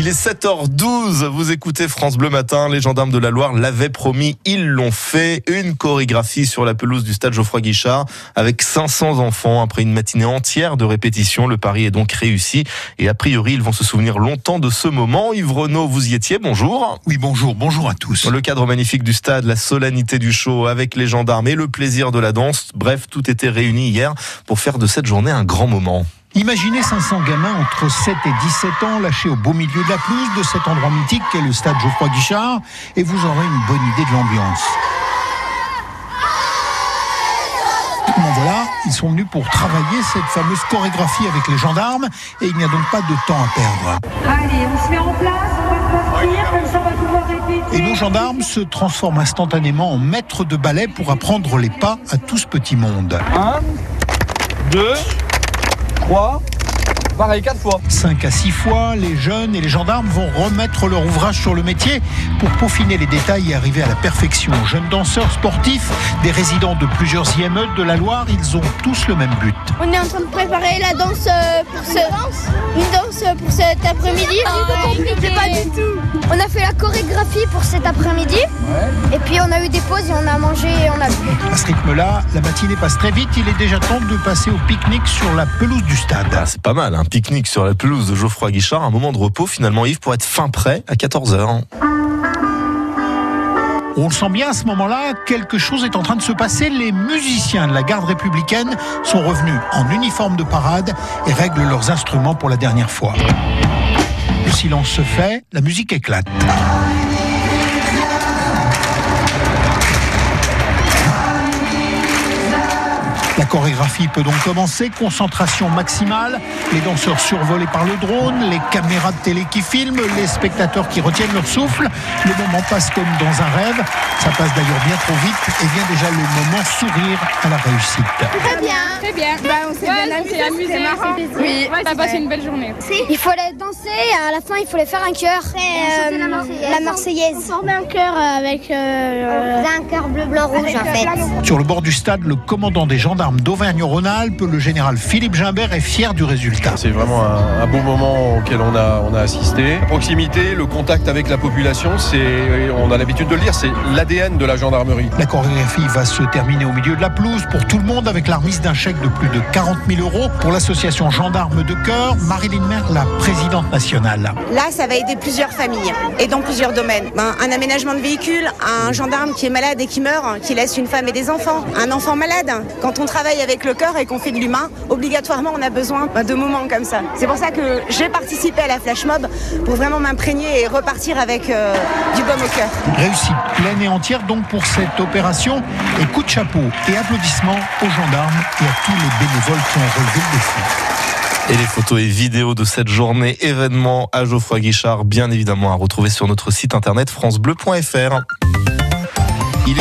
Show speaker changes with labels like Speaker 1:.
Speaker 1: Il est 7h12, vous écoutez France Bleu Matin, les gendarmes de la Loire l'avaient promis, ils l'ont fait. Une chorégraphie sur la pelouse du stade Geoffroy Guichard avec 500 enfants. Après une matinée entière de répétition, le pari est donc réussi et a priori ils vont se souvenir longtemps de ce moment. Yves Renaud, vous y étiez, bonjour.
Speaker 2: Oui, bonjour, bonjour à tous.
Speaker 1: Le cadre magnifique du stade, la solennité du show avec les gendarmes et le plaisir de la danse, bref, tout était réuni hier pour faire de cette journée un grand moment.
Speaker 2: Imaginez 500 gamins entre 7 et 17 ans lâchés au beau milieu de la pelouse de cet endroit mythique qu'est le stade Geoffroy Guichard et vous aurez une bonne idée de l'ambiance. Bon voilà, ils sont venus pour travailler cette fameuse chorégraphie avec les gendarmes et il n'y a donc pas de temps à perdre.
Speaker 3: Allez, on se met en place, on va partir, comme ça on va pouvoir répéter.
Speaker 2: Et nos gendarmes se transforment instantanément en maîtres de ballet pour apprendre les pas à tout ce petit monde.
Speaker 4: 1, 2, 와. Pareil, 4 fois.
Speaker 2: 5 à 6 fois, les jeunes et les gendarmes vont remettre leur ouvrage sur le métier pour peaufiner les détails et arriver à la perfection. Jeunes danseurs sportifs, des résidents de plusieurs IME de la Loire, ils ont tous le même but.
Speaker 5: On est en train de préparer la danse euh, pour ce... une danse pour cet après-midi. C'est pas du tout. On a fait la chorégraphie pour cet après-midi. Et puis on a eu des pauses et on a mangé et on a bu.
Speaker 2: À ce rythme-là, la matinée passe très vite. Il est déjà temps de passer au pique-nique sur la pelouse du stade.
Speaker 1: Ah, c'est pas mal, un pique-nique sur la pelouse de Geoffroy Guichard, un moment de repos finalement Yves pour être fin prêt à 14h.
Speaker 2: On le sent bien à ce moment-là, quelque chose est en train de se passer. Les musiciens de la garde républicaine sont revenus en uniforme de parade et règlent leurs instruments pour la dernière fois. Le silence se fait, la musique éclate. La chorégraphie peut donc commencer, concentration maximale, les danseurs survolés par le drone, les caméras de télé qui filment, les spectateurs qui retiennent leur souffle. Le moment passe comme dans un rêve, ça passe d'ailleurs bien trop vite et vient déjà le moment sourire à la réussite.
Speaker 5: Très bien.
Speaker 6: Très bien.
Speaker 5: Bah, on s'est
Speaker 6: Ouais,
Speaker 5: bien
Speaker 6: on s'est amusé,
Speaker 5: amusé.
Speaker 6: marrant.
Speaker 5: Oui,
Speaker 6: Ouais, t'as passé une belle journée.
Speaker 5: Il fallait danser et à la fin il fallait faire un cœur. Euh, la Marseillaise. On formait un cœur avec. Euh, un cœur bleu, blanc, rouge en fait.
Speaker 2: Sur le bord du stade, le commandant des gendarmes d'Auvergne-Rhône-Alpes, le général Philippe Gimbert, est fier du résultat.
Speaker 7: C'est vraiment un, un beau moment auquel on a, on a assisté. La proximité, le contact avec la population, c'est, on a l'habitude de le dire, c'est l'ADN de la gendarmerie.
Speaker 2: La chorégraphie va se terminer au milieu de la pelouse pour tout le monde avec la remise d'un chèque de plus de 40 000 euros pour l'association Gendarmes de Cœur. Marilyn Maire, la présidente nationale.
Speaker 8: Là, ça va aider plusieurs familles et dans plusieurs domaines. Ben, un aménagement de véhicule, un gendarme qui est malade et qui meurt, qui laisse une femme et des enfants, un enfant malade. Quand on travaille avec le cœur et qu'on fait de l'humain, obligatoirement, on a besoin de moments comme ça. C'est pour ça que j'ai participé à la flash mob pour vraiment m'imprégner et repartir avec euh, du baume au cœur.
Speaker 2: Réussite pleine et entière donc pour cette opération. Et coup de chapeau et applaudissements aux gendarmes et à tous les bénévoles qui ont relevé le défi.
Speaker 1: Et les photos et vidéos de cette journée événement à Geoffroy Guichard, bien évidemment à retrouver sur notre site internet francebleu.fr.